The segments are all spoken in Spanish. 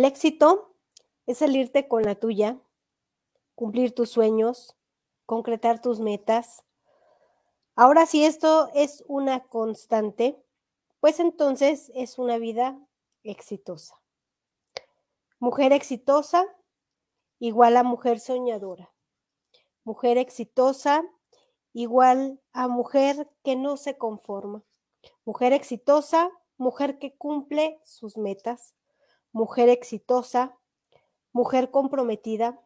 El éxito es salirte con la tuya, cumplir tus sueños, concretar tus metas. Ahora, si esto es una constante, pues entonces es una vida exitosa. Mujer exitosa igual a mujer soñadora. Mujer exitosa igual a mujer que no se conforma. Mujer exitosa, mujer que cumple sus metas. Mujer exitosa, mujer comprometida.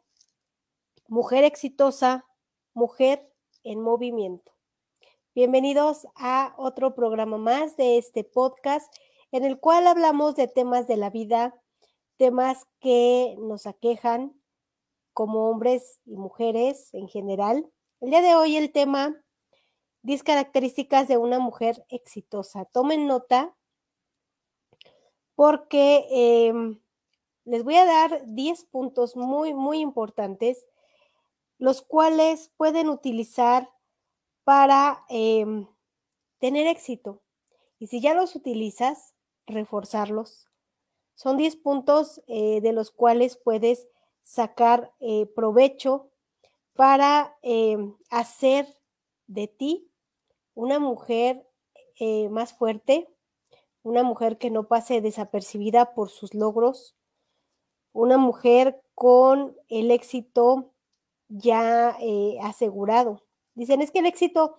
Mujer exitosa, mujer en movimiento. Bienvenidos a otro programa más de este podcast en el cual hablamos de temas de la vida, temas que nos aquejan como hombres y mujeres en general. El día de hoy el tema 10 características de una mujer exitosa. Tomen nota porque em, les voy a dar 10 puntos muy, muy importantes, los cuales pueden utilizar para em, tener éxito. Y si ya los utilizas, reforzarlos. Son 10 puntos eh, de los cuales puedes sacar eh, provecho para em, hacer de ti una mujer eh, más fuerte, una mujer que no pase desapercibida por sus logros, una mujer con el éxito ya eh, asegurado. Dicen, es que el éxito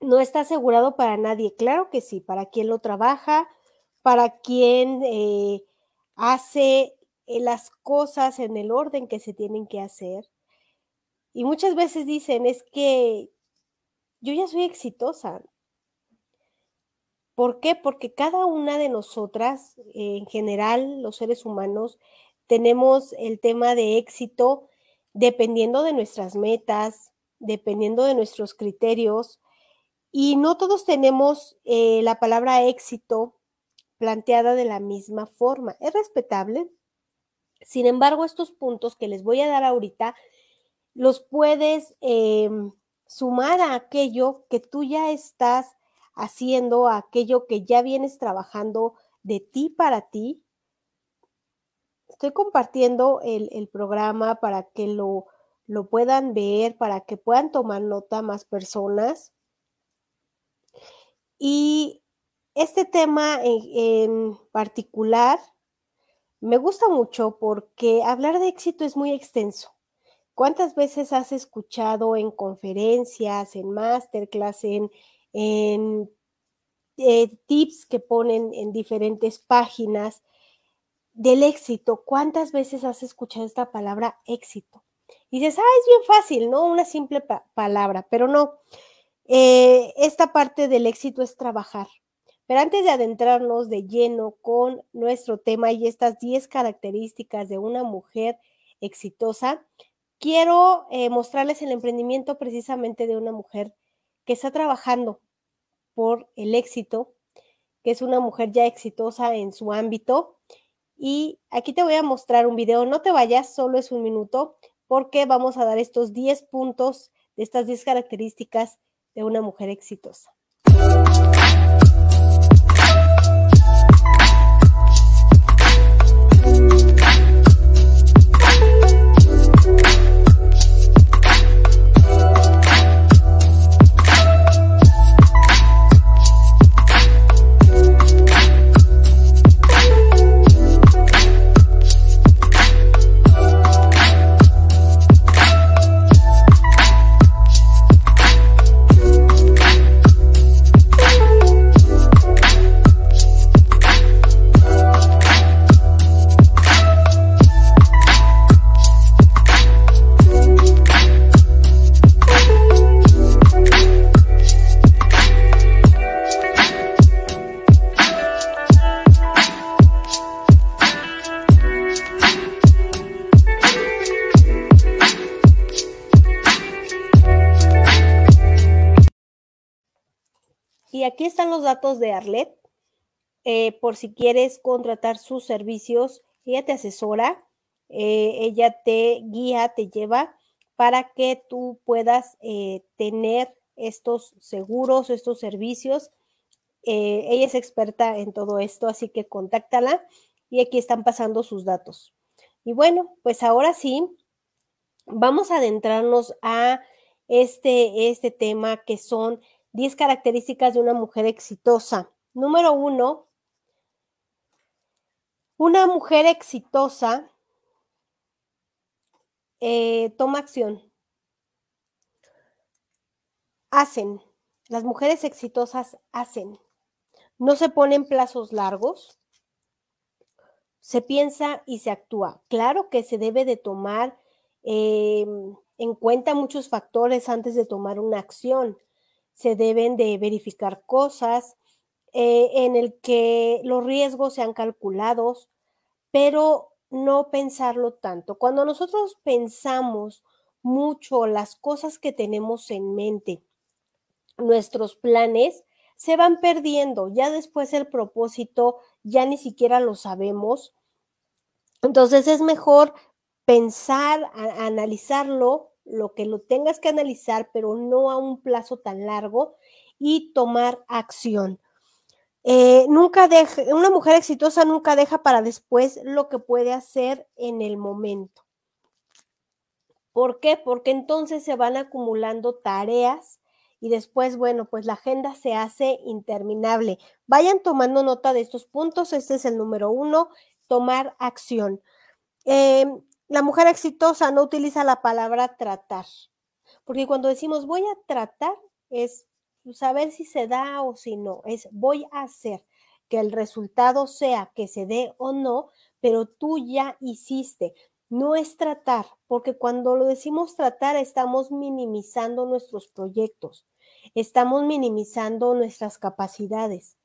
no está asegurado para nadie. Claro que sí, para quien lo trabaja, para quien eh, hace las cosas en el orden que se tienen que hacer. Y muchas veces dicen, es que yo ya soy exitosa. ¿Por qué? Porque cada una de nosotras, en general, los seres humanos, tenemos el tema de éxito dependiendo de nuestras metas, dependiendo de nuestros criterios, y no todos tenemos eh, la palabra éxito planteada de la misma forma. Es respetable. Sin embargo, estos puntos que les voy a dar ahorita, los puedes em, sumar a aquello que tú ya estás haciendo, aquello que ya vienes trabajando de ti para ti. Estoy compartiendo el, programa para que lo, lo puedan ver, para que puedan tomar nota más personas. Y este tema en, particular me gusta mucho porque hablar de éxito es muy extenso. ¿Cuántas veces has escuchado en conferencias, en masterclass, en, en eh, tips que ponen en diferentes páginas del éxito? ¿Cuántas veces has escuchado esta palabra éxito? Y dices, ah, es bien fácil, ¿no? Una simple palabra, pero no. Eh, esta parte del éxito es trabajar. Pero antes de adentrarnos de lleno con nuestro tema y estas 10 características de una mujer exitosa, quiero eh, mostrarles el emprendimiento precisamente de una mujer que está trabajando por el éxito, que es una mujer ya exitosa en su ámbito. Y aquí te voy a mostrar un video, no te vayas, solo es un minuto, porque vamos a dar estos 10 puntos de estas 10 características de una mujer exitosa. Datos de Arlet, eh, por si quieres contratar sus servicios, ella te asesora, eh, ella te guía, te lleva para que tú puedas eh, tener estos seguros, estos servicios. ella es experta en todo esto, así que contáctala y aquí están pasando sus datos. Y bueno, pues ahora sí, vamos a adentrarnos a este, este tema que son 10 características de una mujer exitosa. Número uno, una mujer exitosa eh, toma acción. Hacen. Las mujeres exitosas hacen. No se ponen plazos largos. Se piensa y se actúa. Claro que se debe de tomar em, en cuenta muchos factores antes de tomar una acción. Se deben de verificar cosas eh, en el que los riesgos sean calculados, pero no pensarlo tanto. Cuando nosotros pensamos mucho las cosas que tenemos en mente, nuestros planes, se van perdiendo. Ya después el propósito ya ni siquiera lo sabemos. Entonces es mejor pensar, analizarlo, lo que lo tengas que analizar, pero no a un plazo tan largo y tomar acción. Eh, nunca deja, una mujer exitosa nunca deja para después lo que puede hacer en el momento. ¿Por qué? Porque entonces se van acumulando tareas y después, bueno, pues la agenda se hace interminable. Vayan tomando nota de estos puntos. Este es el número uno, tomar acción. Em, la mujer exitosa no utiliza la palabra tratar, porque cuando decimos voy a tratar es saber si se da o si no, es voy a hacer que el resultado sea que se dé o no, pero tú ya hiciste. No es tratar, porque cuando lo decimos tratar estamos minimizando nuestros proyectos, estamos minimizando nuestras capacidades.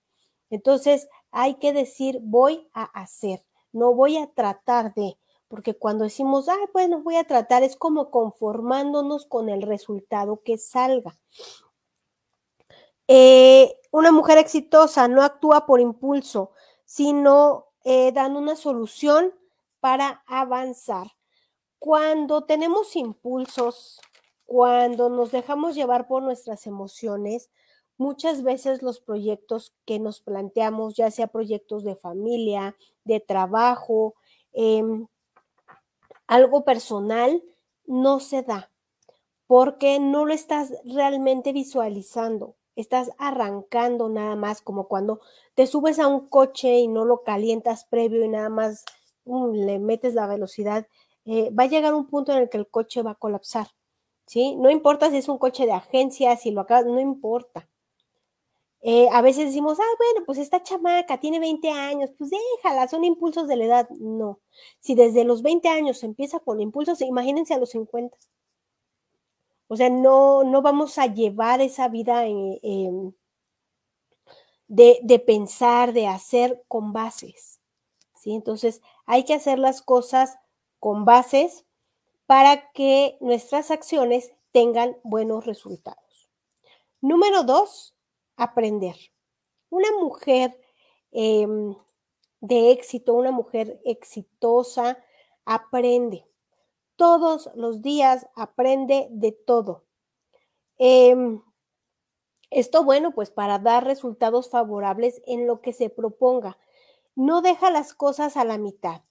Entonces hay que decir voy a hacer, no voy a tratar de, porque cuando decimos, ay, bueno, voy a tratar, es como conformándonos con el resultado que salga. Eh, una mujer exitosa no actúa por impulso, sino eh, dando una solución para avanzar. Cuando tenemos impulsos, cuando nos dejamos llevar por nuestras emociones, muchas veces los proyectos que nos planteamos, ya sea proyectos de familia, de trabajo, em, algo personal no se da porque no lo estás realmente visualizando. Estás arrancando nada más como cuando te subes a un coche y no lo calientas previo y nada más le metes la velocidad. Eh, va a llegar un punto en el que el coche va a colapsar. ¿sí? No importa si es un coche de agencia, si lo acabas, no importa. Eh, a veces decimos, ah, bueno, pues esta chamaca tiene 20 años, pues déjala, son impulsos de la edad. No, si desde los 20 años se empieza con impulsos, imagínense a los 50. O sea, no, no vamos a llevar esa vida de, de, pensar, de hacer con bases. ¿sí? Entonces, hay que hacer las cosas con bases para que nuestras acciones tengan buenos resultados. Número dos, aprender. Una mujer em, de éxito, una mujer exitosa, aprende. Todos los días aprende de todo. Em, esto, bueno, pues para dar resultados favorables en lo que se proponga. No deja las cosas a la mitad.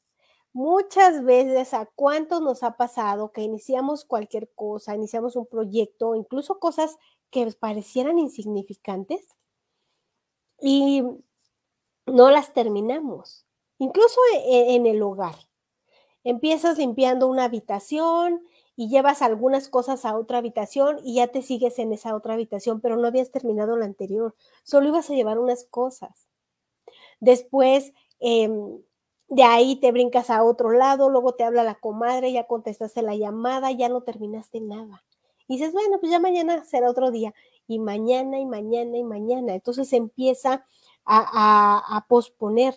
Muchas veces, ¿a cuánto nos ha pasado que iniciamos cualquier cosa, iniciamos un proyecto, incluso cosas que parecieran insignificantes y no las terminamos, incluso e, en el hogar. Empiezas limpiando una habitación y llevas algunas cosas a otra habitación y ya te sigues en esa otra habitación, pero no habías terminado la anterior, solo ibas a llevar unas cosas. Después, em, de ahí te brincas a otro lado, luego te habla la comadre, ya contestaste la llamada, ya no terminaste nada. Y dices, bueno, pues ya mañana será otro día. Y mañana y mañana y mañana. Entonces empieza a, a posponer.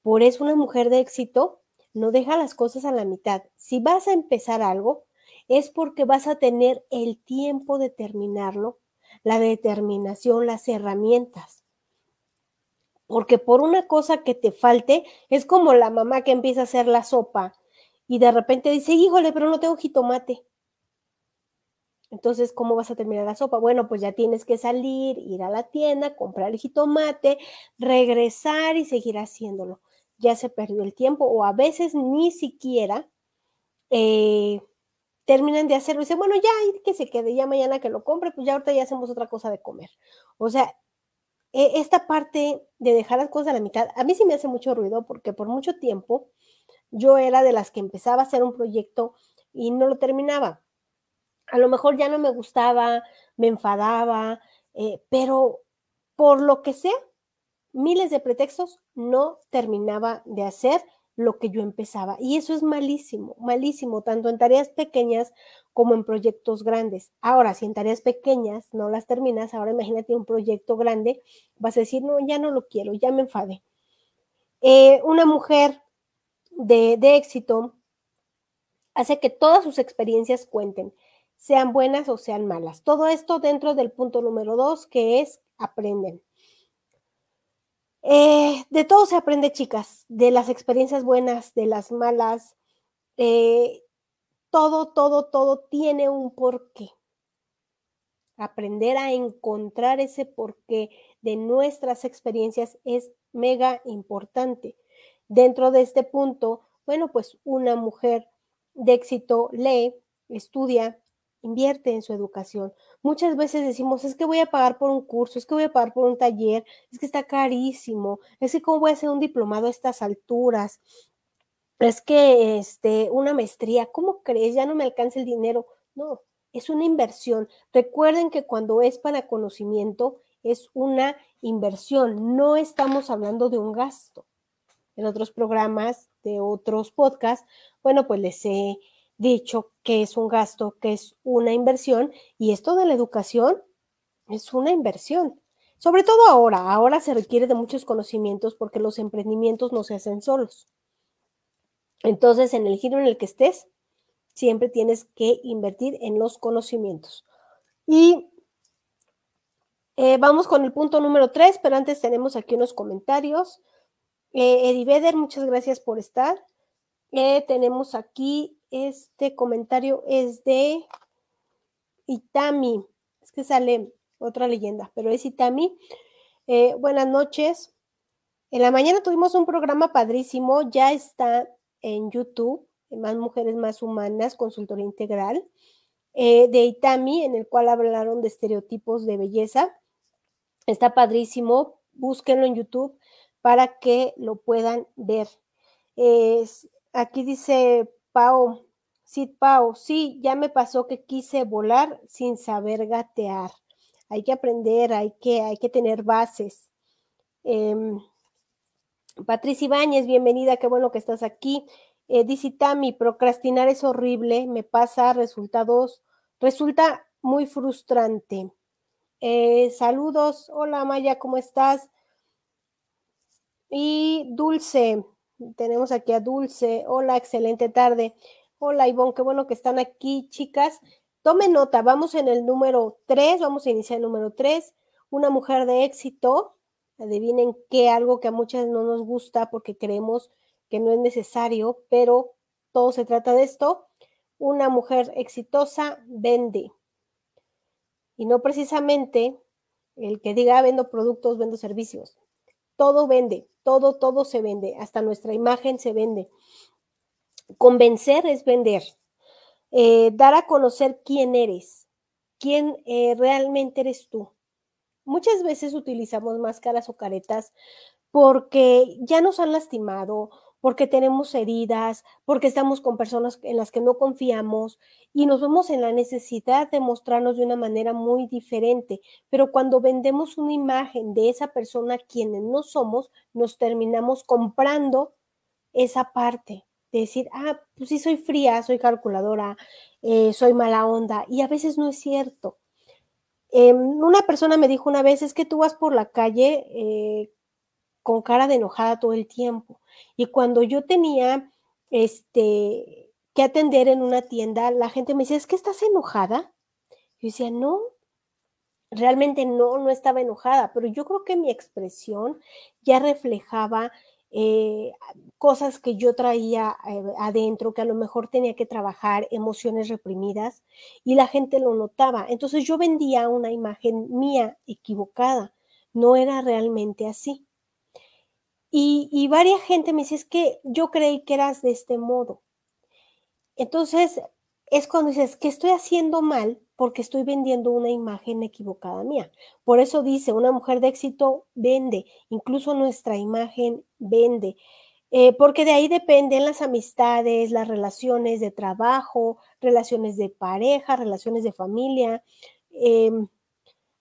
Por eso una mujer de éxito no deja las cosas a la mitad. Si vas a empezar algo, es porque vas a tener el tiempo de terminarlo, la determinación, las herramientas. Porque por una cosa que te falte, es como la mamá que empieza a hacer la sopa y de repente dice, híjole, pero no tengo jitomate. Entonces, ¿cómo vas a terminar la sopa? Bueno, pues ya tienes que salir, ir a la tienda, comprar el jitomate, regresar y seguir haciéndolo. ya se perdió el tiempo o a veces ni siquiera eh, terminan de hacerlo dicen, bueno, ya que se quede, ya mañana que lo compre, pues ya ahorita ya hacemos otra cosa de comer. O sea, e, esta parte de dejar las cosas a la mitad, a mí sí me hace mucho ruido porque por mucho tiempo yo era de las que empezaba a hacer un proyecto y no lo terminaba. A lo mejor ya no me gustaba, me enfadaba, eh, pero por lo que sea, miles de pretextos, no terminaba de hacer lo que yo empezaba. Y eso es malísimo, malísimo, tanto en tareas pequeñas como en proyectos grandes. Ahora, si en tareas pequeñas no las terminas, ahora imagínate un proyecto grande, vas a decir, no, ya no lo quiero, ya me enfadé. Eh, una mujer de, de éxito hace que todas sus experiencias cuenten, sean buenas o sean malas. Todo esto dentro del punto número dos, que es aprenden. Eh, de todo se aprende, chicas, de las experiencias buenas, de las malas. Eh, todo, todo, todo tiene un porqué. Aprender a encontrar ese porqué de nuestras experiencias es mega importante. Dentro de este punto, bueno, pues una mujer de éxito lee, estudia, invierte en su educación. Muchas veces decimos, es que voy a pagar por un curso, es que voy a pagar por un taller, es que está carísimo, es que cómo voy a hacer un diplomado a estas alturas, es que este, una maestría, ¿cómo crees? Ya no me alcanza el dinero. No, es una inversión. Recuerden que cuando es para conocimiento, es una inversión, no estamos hablando de un gasto. En otros programas de otros podcasts, bueno, pues les he dicho que es un gasto, que es una inversión, y esto de la educación es una inversión. Sobre todo ahora, ahora se requiere de muchos conocimientos porque los emprendimientos no se hacen solos. Entonces, en el giro en el que estés, siempre tienes que invertir en los conocimientos. Y eh, vamos con el punto número tres, pero antes tenemos aquí unos comentarios. Eh, Eddie muchas gracias por estar. Eh, tenemos aquí este comentario es de Itami. Es que sale otra leyenda, pero es Itami. Eh, buenas noches. En la mañana tuvimos un programa padrísimo, ya está en YouTube, Más Mujeres Más Humanas, Consultoría Integral, eh, de Itami, en el cual hablaron de estereotipos de belleza. Está padrísimo, búsquenlo en YouTube para que lo puedan ver. Aquí dice Pau, sí, Pau, sí, ya me pasó que quise volar sin saber gatear. Hay que aprender, hay que, hay que tener bases. Em, Patricia Ibáñez, bienvenida, qué bueno que estás aquí. Eh, dice Tami, procrastinar es horrible, me pasa resultados, resulta muy frustrante. Eh, saludos, hola Maya, ¿cómo estás? Y Dulce, tenemos aquí a Dulce. Hola, excelente tarde. Hola, Ivonne, qué bueno que están aquí, chicas. Tomen nota, vamos en el número 3, vamos a iniciar el número 3. Una mujer de éxito. Adivinen qué, algo que a muchas no nos gusta porque creemos que no es necesario, pero todo se trata de esto. Una mujer exitosa vende. Y no precisamente el que diga vendo productos, vendo servicios. Todo vende todo, todo se vende, hasta nuestra imagen se vende. Convencer es vender, eh, dar a conocer quién eres, quién eh, realmente eres tú. Muchas veces utilizamos máscaras o caretas porque ya nos han lastimado porque tenemos heridas, porque estamos con personas en las que no confiamos y nos vemos en la necesidad de mostrarnos de una manera muy diferente. Pero cuando vendemos una imagen de esa persona quienes no somos, nos terminamos comprando esa parte. De decir, ah, pues sí, soy fría, soy calculadora, eh, soy mala onda. Y a veces no es cierto. Em, una persona me dijo una vez, es que tú vas por la calle eh, con cara de enojada todo el tiempo. Y cuando yo tenía este que atender en una tienda, la gente me decía, ¿es que estás enojada? Yo decía, no, realmente no, no estaba enojada, pero yo creo que mi expresión ya reflejaba eh, cosas que yo traía eh, adentro, que a lo mejor tenía que trabajar, emociones reprimidas, y la gente lo notaba. Entonces yo vendía una imagen mía equivocada, no era realmente así. Y, varias gente me dice, que yo creí que eras de este modo. Entonces, es cuando dices, que estoy haciendo mal? Porque estoy vendiendo una imagen equivocada mía. Por eso dice, una mujer de éxito vende, incluso nuestra imagen vende. Eh, porque de ahí dependen las amistades, las relaciones de trabajo, relaciones de pareja, relaciones de familia. Em,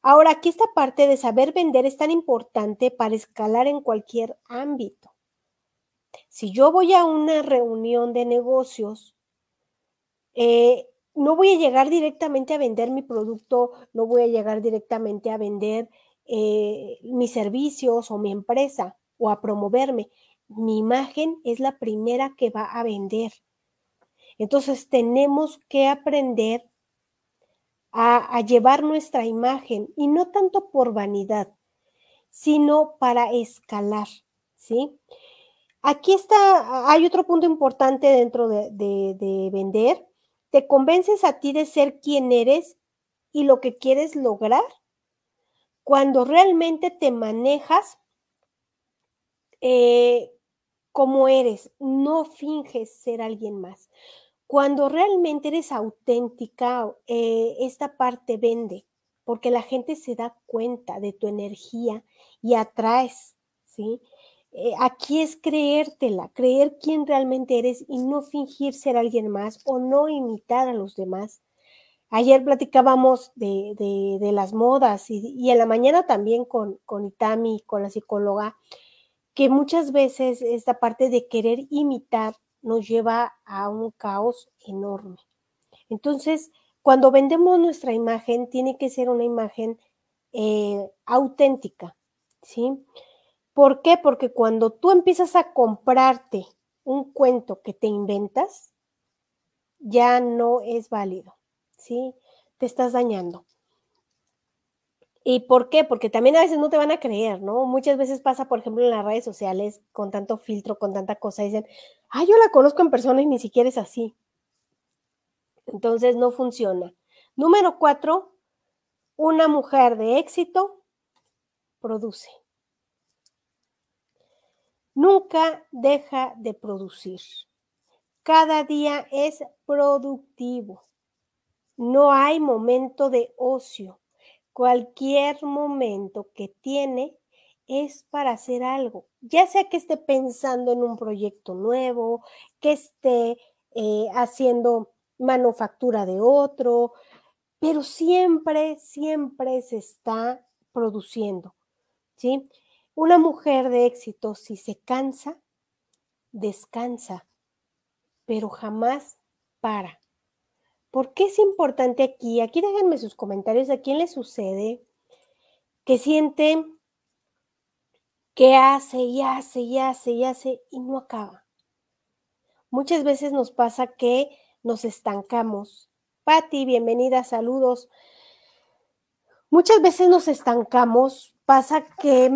ahora, aquí esta parte de saber vender es tan importante para escalar en cualquier ámbito. Si yo voy a una reunión de negocios, eh, no voy a llegar directamente a vender mi producto, no voy a llegar directamente a vender eh, mis servicios o mi empresa o a promoverme. Mi imagen es la primera que va a vender. Entonces tenemos que aprender a, llevar nuestra imagen y no tanto por vanidad, sino para escalar, ¿sí? Aquí está, hay otro punto importante dentro de, de, de, vender ¿Te convences a ti de ser quien eres y lo que quieres lograr? Cuando realmente te manejas eh, como eres, no finges ser alguien más. Cuando realmente eres auténtica, eh, esta parte vende, porque la gente se da cuenta de tu energía y atraes, ¿sí? Eh, aquí es creértela, creer quién realmente eres y no fingir ser alguien más o no imitar a los demás. Ayer platicábamos de, las modas y, y, en la mañana también con, con Itami, con la psicóloga, que muchas veces esta parte de querer imitar nos lleva a un caos enorme. Entonces, cuando vendemos nuestra imagen, tiene que ser una imagen eh, auténtica, ¿sí? ¿Por qué? Porque cuando tú empiezas a comprarte un cuento que te inventas, ya no es válido, ¿sí? Te estás dañando. ¿Y por qué? Porque también a veces no te van a creer, ¿no? Muchas veces pasa, por ejemplo, en las redes sociales, con tanto filtro, con tanta cosa, dicen, ah, yo la conozco en persona y ni siquiera es así. Entonces no funciona. Número cuatro, una mujer de éxito produce nunca deja de producir. Cada día es productivo. No hay momento de ocio. Cualquier momento que tiene es para hacer algo, ya sea que esté pensando en un proyecto nuevo, que esté eh, haciendo manufactura de otro, pero siempre, siempre se está produciendo, ¿sí? Una mujer de éxito, si se cansa, descansa, pero jamás para. ¿Por qué es importante aquí? Aquí déjenme sus comentarios a quién le sucede que siente que hace y hace y hace y hace y no acaba. Muchas veces nos pasa que nos estancamos. Patti, bienvenida, saludos. Muchas veces nos estancamos, pasa que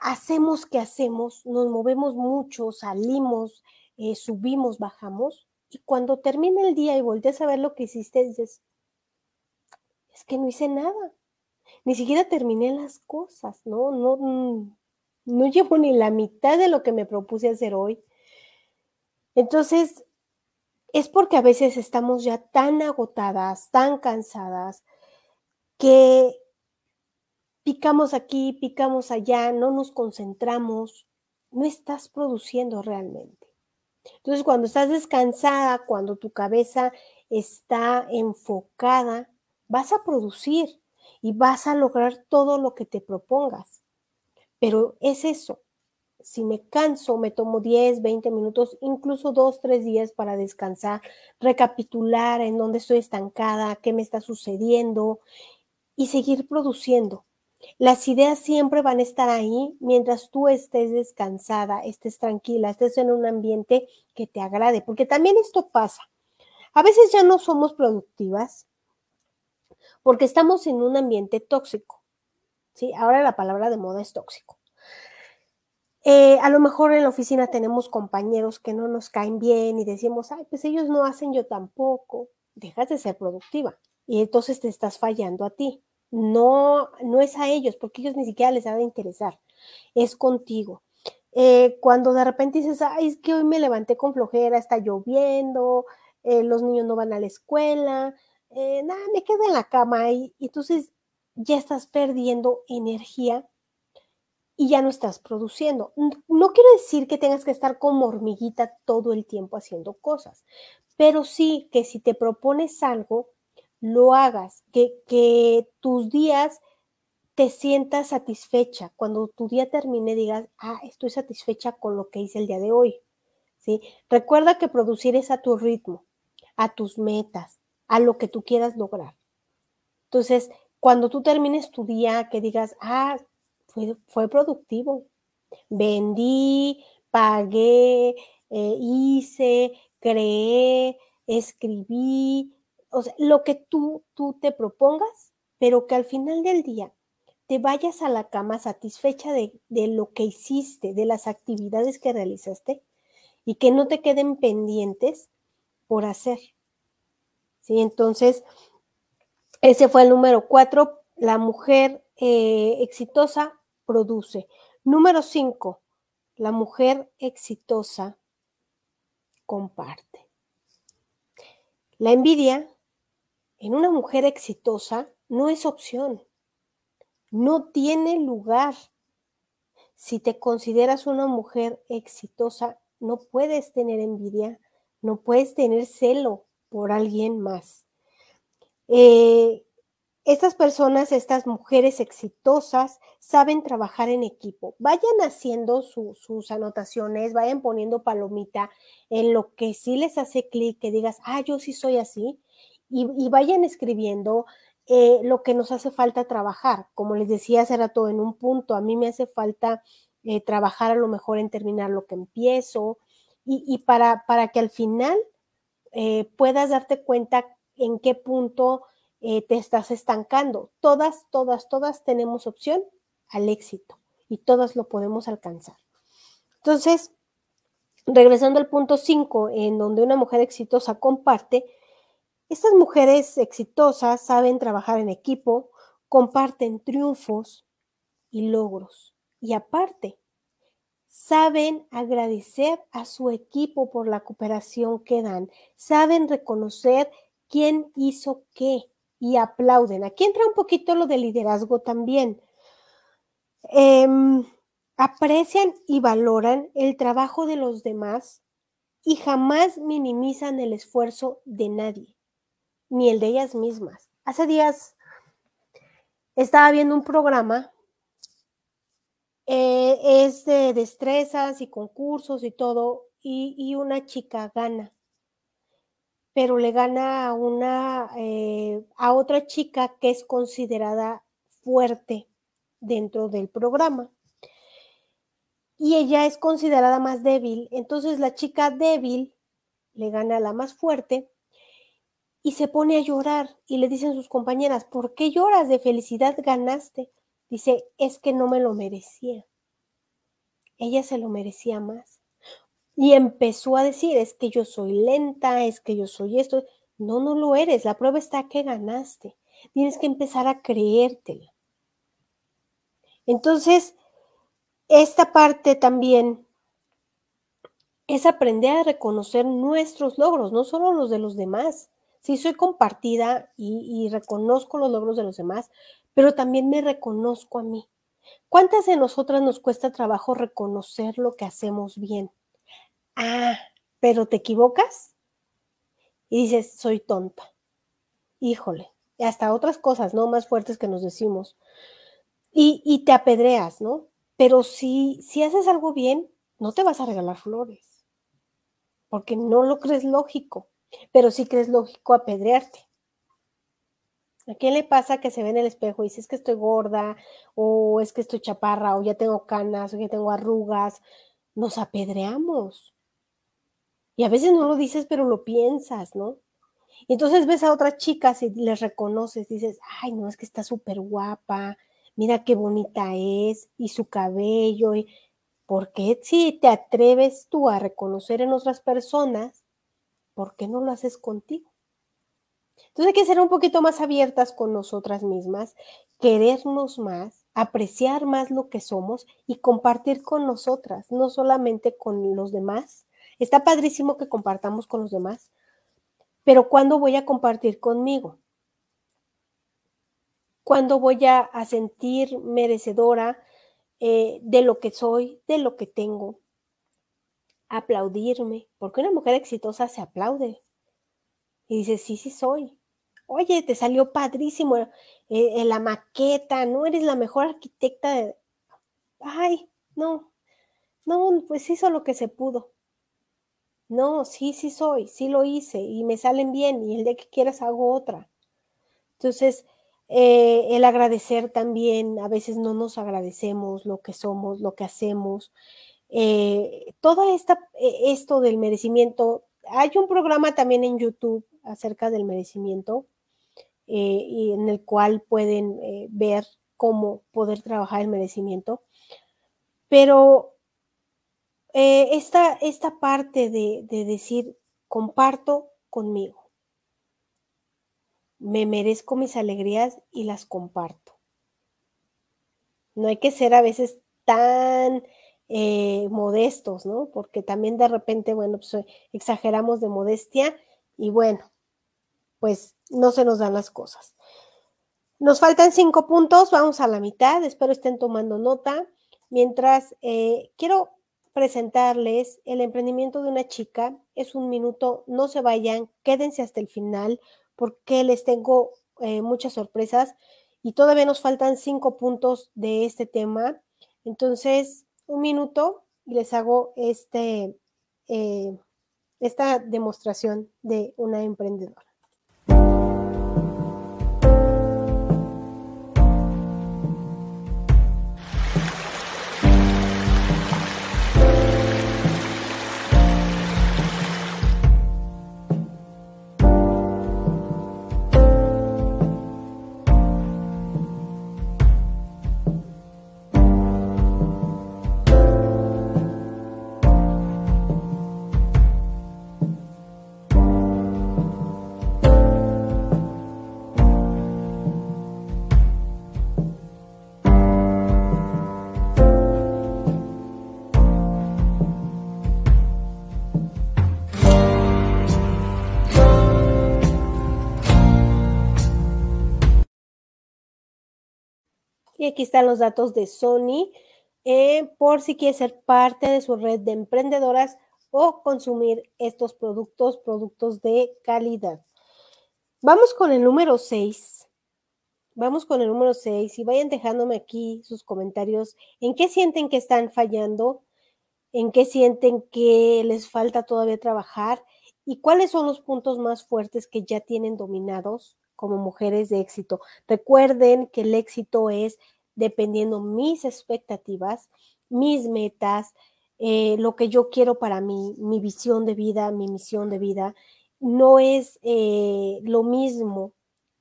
hacemos que hacemos, nos movemos mucho, salimos, eh, subimos, bajamos, y cuando termina el día y volteas a ver lo que hiciste, dices, es que no hice nada, ni siquiera terminé las cosas, ¿no? No, mm, no llevo ni la mitad de lo que me propuse hacer hoy. Entonces, es porque a veces estamos ya tan agotadas, tan cansadas, que picamos aquí, picamos allá, no nos concentramos, no estás produciendo realmente. Entonces, cuando estás descansada, cuando tu cabeza está enfocada, vas a producir y vas a lograr todo lo que te propongas. Pero es eso. Si me canso, me tomo 10, 20 minutos, incluso 2, 3 días para descansar, recapitular en dónde estoy estancada, qué me está sucediendo y seguir produciendo. Las ideas siempre van a estar ahí mientras tú estés descansada, estés tranquila, estés en un ambiente que te agrade, porque también esto pasa. A veces ya no somos productivas porque estamos en un ambiente tóxico. ¿sí? Ahora la palabra de moda es tóxico. Eh, a lo mejor en la oficina tenemos compañeros que no nos caen bien y decimos, ay, pues ellos no hacen, yo tampoco. Dejas de ser productiva y entonces te estás fallando a ti. No, no es a ellos, porque ellos ni siquiera les ha de interesar, es contigo. Eh, cuando de repente dices, ay, es que hoy me levanté con flojera, está lloviendo, eh, los niños no van a la escuela, eh, nada, me quedo en la cama y, y entonces ya estás perdiendo energía y ya no estás produciendo. No quiero decir que tengas que estar como hormiguita todo el tiempo haciendo cosas, pero sí que si te propones algo, lo hagas, que, tus días te sientas satisfecha. Cuando tu día termine, digas, ah, estoy satisfecha con lo que hice el día de hoy. ¿Sí? Recuerda que producir es a tu ritmo, a tus metas, a lo que tú quieras lograr. Entonces, cuando tú termines tu día, que digas, ah, fue, fue productivo, vendí, pagué, eh, hice, creé, escribí, lo que tú, tú te propongas, pero que al final del día te vayas a la cama satisfecha de, lo que hiciste, de las actividades que realizaste y que no te queden pendientes por hacer. ¿Sí? Entonces, ese fue el número cuatro. La mujer eh, exitosa produce. Número cinco, la mujer exitosa comparte. La envidia en una mujer exitosa no es opción no tiene lugar. Si te consideras una mujer exitosa, no puedes tener envidia, no puedes tener celo por alguien más. Eh, estas personas, estas mujeres exitosas, saben trabajar en equipo. Vayan haciendo sus anotaciones, vayan poniendo palomita en lo que sí les hace clic, que digas, ah, yo sí soy así, y, y vayan escribiendo eh, lo que nos hace falta trabajar. Como les decía hace rato en un punto, a mí me hace falta eh, trabajar a lo mejor en terminar lo que empiezo y, para, para, que al final eh, puedas darte cuenta en qué punto te estás estancando. Todas, todas, todas tenemos opción al éxito y todas lo podemos alcanzar. Entonces, regresando al punto 5, en donde una mujer exitosa comparte, estas mujeres exitosas saben trabajar en equipo, comparten triunfos y logros. Y aparte, saben agradecer a su equipo por la cooperación que dan, saben reconocer quién hizo qué y aplauden. Aquí entra un poquito lo de liderazgo también. Em, aprecian y valoran el trabajo de los demás y jamás minimizan el esfuerzo de nadie ni el de ellas mismas. Hace días estaba viendo un programa, eh, es de destrezas y concursos y todo, y, una chica gana, pero le gana a una, eh, a otra chica que es considerada fuerte dentro del programa. Y ella es considerada más débil. Entonces la chica débil le gana a la más fuerte y se pone a llorar y le dicen sus compañeras, ¿por qué lloras? De felicidad ganaste. Dice, es que no me lo merecía. Ella se lo merecía más. Y empezó a decir, es que yo soy lenta, es que yo soy esto. No, no lo eres. La prueba está que ganaste. Tienes que empezar a creértela. Entonces, esta parte también es aprender a reconocer nuestros logros, no solo los de los demás sí soy compartida y, reconozco los logros de los demás, pero también me reconozco a mí. ¿Cuántas de nosotras nos cuesta trabajo reconocer lo que hacemos bien? Ah, pero te equivocas y dices, soy tonta. Híjole, y hasta otras cosas, ¿no? Más fuertes que nos decimos. Y, y te apedreas, ¿no? Pero si, si haces algo bien, no te vas a regalar flores, porque no lo crees lógico pero sí crees lógico apedrearte. ¿A quién le pasa que se ve en el espejo y dice es que estoy gorda, o es que estoy chaparra, o ya tengo canas, o ya tengo arrugas? Nos apedreamos. Y a veces no lo dices, pero lo piensas, ¿no? Y entonces ves a otras chicas y les reconoces, dices, ay, no, es que está súper guapa, mira qué bonita es, y su cabello, y... ¿por qué si te atreves tú a reconocer en otras personas, ¿por qué no lo haces contigo? Entonces hay que ser un poquito más abiertas con nosotras mismas, querernos más, apreciar más lo que somos y compartir con nosotras, no solamente con los demás. Está padrísimo que compartamos con los demás, pero ¿cuándo voy a compartir conmigo? ¿Cuándo voy a, sentir merecedora eh, de lo que soy, de lo que tengo? Aplaudirme, porque una mujer exitosa se aplaude y dice, sí, sí soy. Oye, te salió padrísimo eh, eh, la maqueta, no eres la mejor arquitecta. Ay, no, no, pues hizo lo que se pudo. No, sí, sí soy, sí lo hice y me salen bien y el día que quieras hago otra. Entonces, eh, el agradecer también, a veces no nos agradecemos lo que somos, lo que hacemos. Todo esta, esto del merecimiento, hay un programa también en YouTube acerca del merecimiento eh, y en el cual pueden eh, ver cómo poder trabajar el merecimiento. Pero eh, esta, esta, parte de, de decir, comparto conmigo, me merezco mis alegrías y las comparto. No hay que ser a veces tan modestos, ¿no? Porque también de repente, bueno, pues exageramos de modestia y bueno, pues no se nos dan las cosas. Nos faltan cinco puntos, vamos a la mitad, espero estén tomando nota. Mientras eh, quiero presentarles el emprendimiento de una chica, es un minuto, no se vayan, quédense hasta el final porque les tengo eh, muchas sorpresas y todavía nos faltan cinco puntos de este tema. Entonces, un minuto y les hago este, eh, esta demostración de una emprendedora. Aquí están los datos de Sony eh, por si quiere ser parte de su red de emprendedoras o consumir estos productos, productos de calidad. Vamos con el número 6. Vamos con el número 6 y vayan dejándome aquí sus comentarios en qué sienten que están fallando, en qué sienten que les falta todavía trabajar y cuáles son los puntos más fuertes que ya tienen dominados como mujeres de éxito. Recuerden que el éxito es dependiendo mis expectativas, mis metas, eh, lo que yo quiero para mí, mi visión de vida, mi misión de vida. No es eh, lo mismo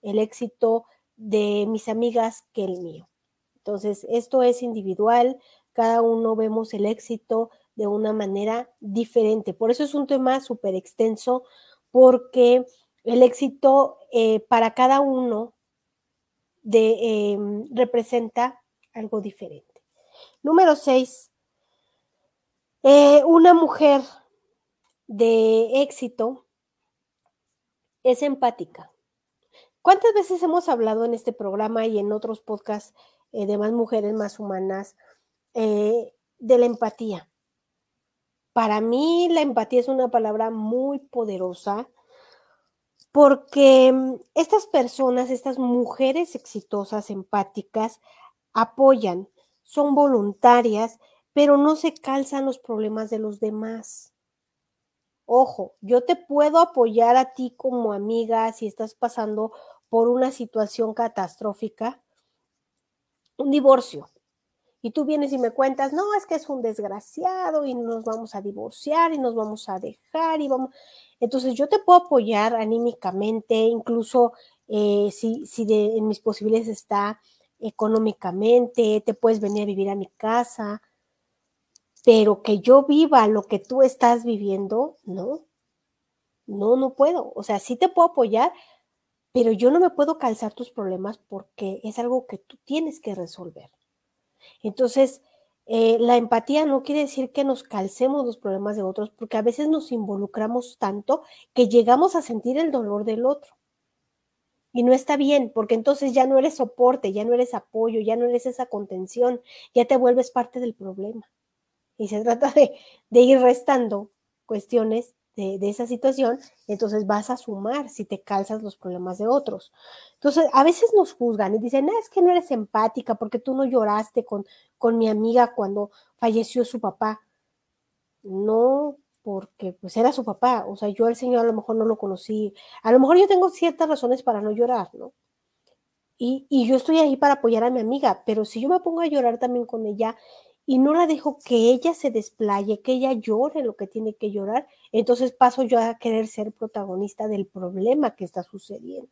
el éxito de mis amigas que el mío. Entonces, esto es individual, cada uno vemos el éxito de una manera diferente. Por eso es un tema súper extenso, porque el éxito eh, para cada uno em, representa algo diferente. Número seis, eh, una mujer de éxito es empática. ¿Cuántas veces hemos hablado en este programa y en otros podcasts eh, de más mujeres más humanas de la empatía? Para mí la empatía es una palabra muy poderosa porque mm, estas personas, estas mujeres exitosas, empáticas, apoyan, son voluntarias, pero no se calzan los problemas de los demás. Ojo, yo te puedo apoyar a ti como amiga si estás pasando por una situación catastrófica, un divorcio, y tú vienes y me cuentas, no, es que es un desgraciado y nos vamos a divorciar y nos vamos a dejar y vamos. Entonces yo te puedo apoyar anímicamente, incluso eh, si, si de, en mis posibilidades está económicamente, te puedes venir a vivir a mi casa, pero que yo viva lo que tú estás viviendo, no, no, no puedo. O sea, sí te puedo apoyar, pero yo no me puedo calzar tus problemas porque es algo que tú tienes que resolver. Entonces, eh, la empatía no quiere decir que nos calcemos los problemas de otros, porque a veces nos involucramos tanto que llegamos a sentir el dolor del otro. Y no está bien, porque entonces ya no eres soporte, ya no eres apoyo, ya no eres esa contención, ya te vuelves parte del problema. Y se trata de, de ir restando cuestiones de, esa situación, entonces vas a sumar si te calzas los problemas de otros. Entonces, a veces nos juzgan y dicen, es que no eres empática porque tú no lloraste con, con mi amiga cuando falleció su papá. No, porque pues era su papá, o sea, yo al Señor a lo mejor no lo conocí, a lo mejor yo tengo ciertas razones para no llorar, ¿no? Y, y yo estoy ahí para apoyar a mi amiga, pero si yo me pongo a llorar también con ella y no la dejo que ella se desplaye, que ella llore lo que tiene que llorar, entonces paso yo a querer ser protagonista del problema que está sucediendo.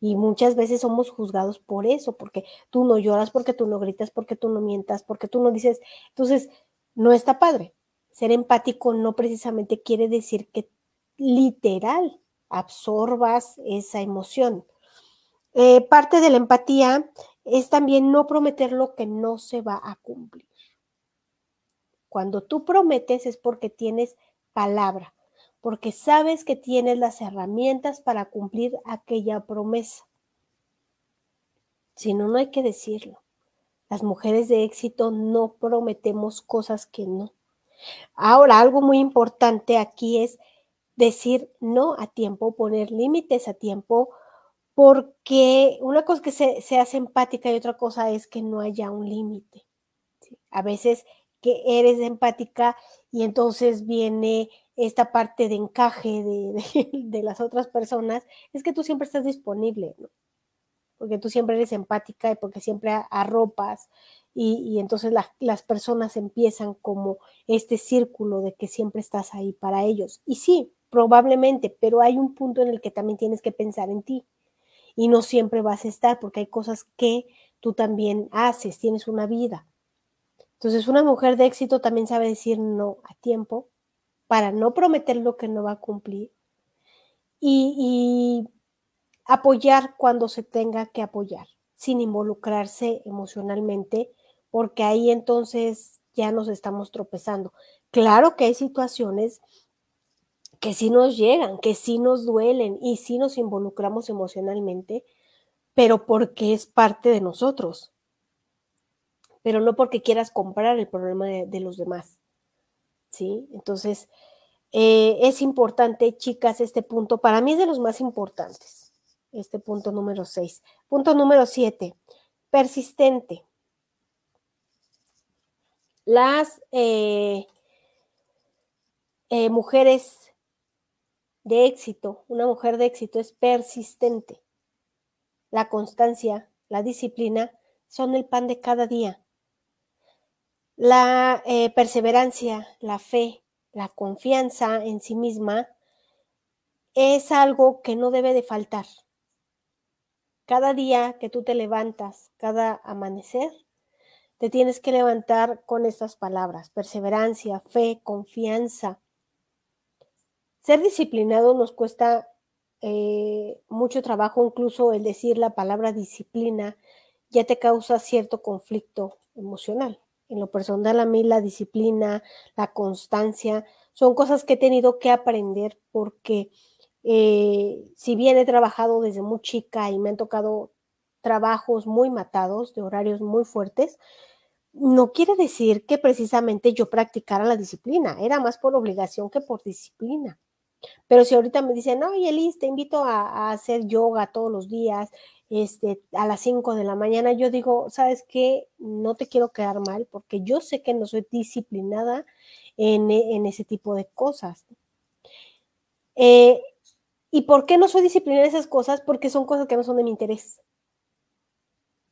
Y muchas veces somos juzgados por eso, porque tú no lloras, porque tú no gritas, porque tú no mientas, porque tú no dices. Entonces, no está padre. Ser empático no precisamente quiere decir que literal absorbas esa emoción. Eh, parte de la empatía es también no prometer lo que no se va a cumplir. Cuando tú prometes es porque tienes palabra, porque sabes que tienes las herramientas para cumplir aquella promesa. Si no, no hay que decirlo. Las mujeres de éxito no prometemos cosas que no. Ahora, algo muy importante aquí es decir no a tiempo, poner límites a tiempo, porque una cosa que se, hace empática y otra cosa es que no haya un límite. A veces que eres empática y entonces viene esta parte de encaje de, las otras personas, es que tú siempre estás disponible, ¿no? Porque tú siempre eres empática y porque siempre arropas y, y entonces las personas empiezan como este círculo de que siempre estás ahí para ellos. Y sí, probablemente, pero hay un punto en el que también tienes que pensar en ti y no siempre vas a estar porque hay cosas que tú también haces, tienes una vida. Entonces, una mujer de éxito también sabe decir no a tiempo para no prometer lo que no va a cumplir y, apoyar cuando se tenga que apoyar, sin involucrarse emocionalmente, porque ahí entonces ya nos estamos tropezando. Claro que hay situaciones que sí nos llegan, que sí nos duelen y sí nos involucramos emocionalmente, pero porque es parte de nosotros, pero no porque quieras comprar el problema de, los demás. ¿Sí? Entonces, eh, es importante, chicas, este punto, para mí es de los más importantes, este punto número 6. Punto número 7, persistente. Las eh, eh, mujeres de éxito, una mujer de éxito es persistente. La constancia, la disciplina son el pan de cada día. La eh, perseverancia, la fe, la confianza en sí misma es algo que no debe de faltar. Cada día que tú te levantas, cada amanecer, te tienes que levantar con estas palabras, perseverancia, fe, confianza, ser disciplinado nos cuesta eh, mucho trabajo, incluso el decir la palabra disciplina ya te causa cierto conflicto emocional. En lo personal, a mí la disciplina, la constancia, son cosas que he tenido que aprender porque eh, si bien he trabajado desde muy chica y me han tocado trabajos muy matados, de horarios muy fuertes, no quiere decir que precisamente yo practicara la disciplina, era más por obligación que por disciplina. Pero si ahorita me dicen, oye, Liz, te invito a, hacer yoga todos los días, este, a las 5 de la mañana, yo digo, ¿sabes qué? No te quiero quedar mal porque yo sé que no soy disciplinada en, ese tipo de cosas. Eh, ¿Y por qué no soy disciplinada en esas cosas? Porque son cosas que no son de mi interés.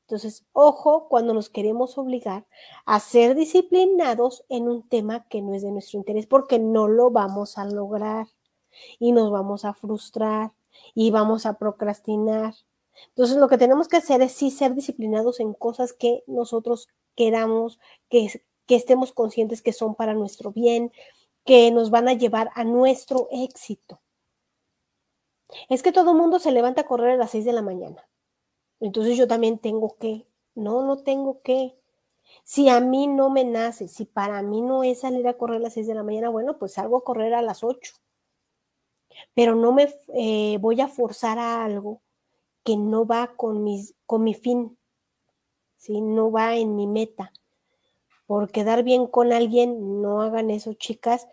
Entonces, ojo cuando nos queremos obligar a ser disciplinados en un tema que no es de nuestro interés, porque no lo vamos a lograr y nos vamos a frustrar y vamos a procrastinar. Entonces lo que tenemos que hacer es sí ser disciplinados en cosas que nosotros queramos, que, que estemos conscientes que son para nuestro bien, que nos van a llevar a nuestro éxito. Es que todo el mundo se levanta a correr a las 6 de la mañana. Entonces yo también tengo que No, no tengo que. Si a mí no me nace, si para mí no es salir a correr a las 6 de la mañana, bueno, pues salgo a correr a las 8. Pero no me eh, voy a forzar a algo que no va con, mis, con mi fin, ¿sí? no va en mi meta. Por quedar bien con alguien, no hagan eso, chicas.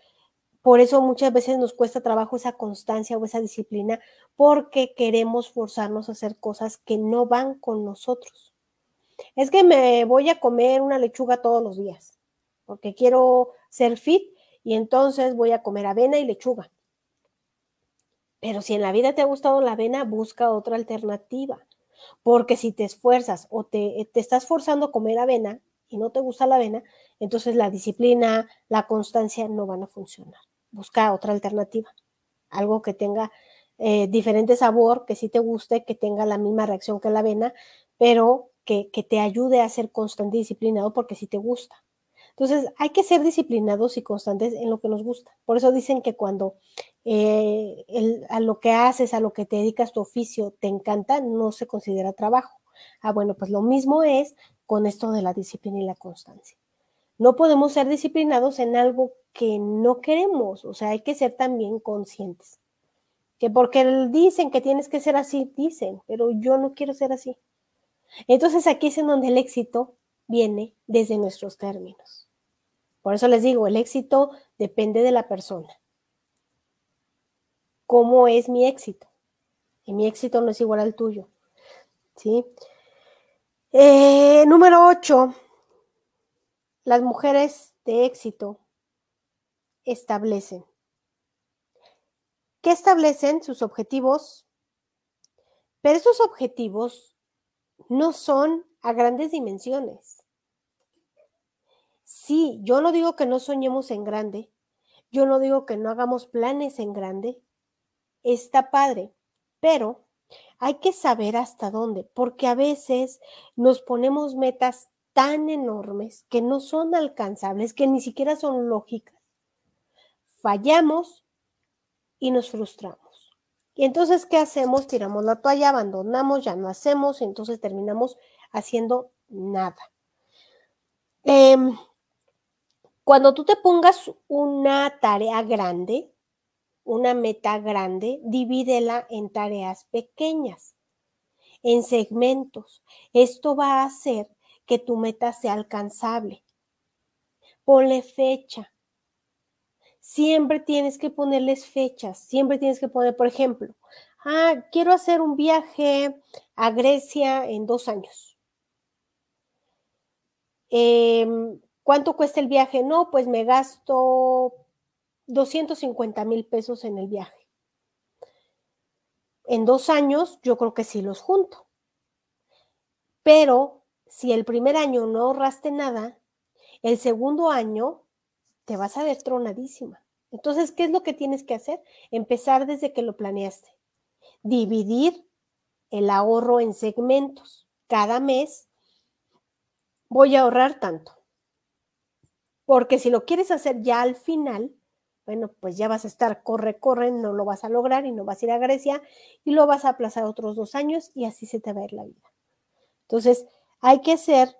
Por eso muchas veces nos cuesta trabajo esa constancia o esa disciplina, porque queremos forzarnos a hacer cosas que no van con nosotros. Es que me voy a comer una lechuga todos los días, porque quiero ser fit y entonces voy a comer avena y lechuga. Pero si en la vida te ha gustado la avena, busca otra alternativa. Porque si te esfuerzas o te, te estás forzando a comer avena y no te gusta la avena, entonces la disciplina, la constancia no van a funcionar. Busca otra alternativa. Algo que tenga eh, diferente sabor, que sí te guste, que tenga la misma reacción que la avena, pero que, que te ayude a ser constante y disciplinado porque sí te gusta. Entonces, hay que ser disciplinados y constantes en lo que nos gusta. Por eso dicen que cuando eh, a lo que haces, a lo que te dedicas, tu oficio, te encanta, no se considera trabajo. Ah, bueno, pues lo mismo es con esto de la disciplina y la constancia. No podemos ser disciplinados en algo que no queremos, o sea, hay que ser también conscientes. Que porque dicen que tienes que ser así, dicen, pero yo no quiero ser así. Entonces aquí es en donde el éxito viene desde nuestros términos. Por eso les digo, el éxito depende de la persona. ¿Cómo es mi éxito? Y mi éxito no es igual al tuyo. ¿Sí? Eh, número 8. Las mujeres de éxito establecen. ¿Qué establecen? Sus objetivos. Pero esos objetivos no son a grandes dimensiones. Sí, yo no digo que no soñemos en grande, yo no digo que no hagamos planes en grande, está padre, pero hay que saber hasta dónde, porque a veces nos ponemos metas tan enormes que no son alcanzables, que ni siquiera son lógicas. Fallamos y nos frustramos. Y entonces, ¿qué hacemos? Tiramos la toalla, abandonamos, ya no hacemos, y entonces terminamos haciendo nada. Eh, cuando tú te pongas una tarea grande, una meta grande, divídela en tareas pequeñas, en segmentos. Esto va a hacer que tu meta sea alcanzable. Ponle fecha. Siempre tienes que ponerles fechas, siempre tienes que poner, por ejemplo, ah, quiero hacer un viaje a Grecia en dos años. Eh, ¿Cuánto cuesta el viaje? No, pues me gasto 250 mil pesos en el viaje. En dos años yo creo que sí los junto. Pero si el primer año no ahorraste nada, el segundo año te vas a ver tronadísima. Entonces, ¿qué es lo que tienes que hacer? Empezar desde que lo planeaste. Dividir el ahorro en segmentos. Cada mes voy a ahorrar tanto. Porque si lo quieres hacer ya al final, bueno, pues ya vas a estar corre, corre, no lo vas a lograr y no vas a ir a Grecia y lo vas a aplazar otros dos años y así se te va a ir la vida. Entonces, hay que hacer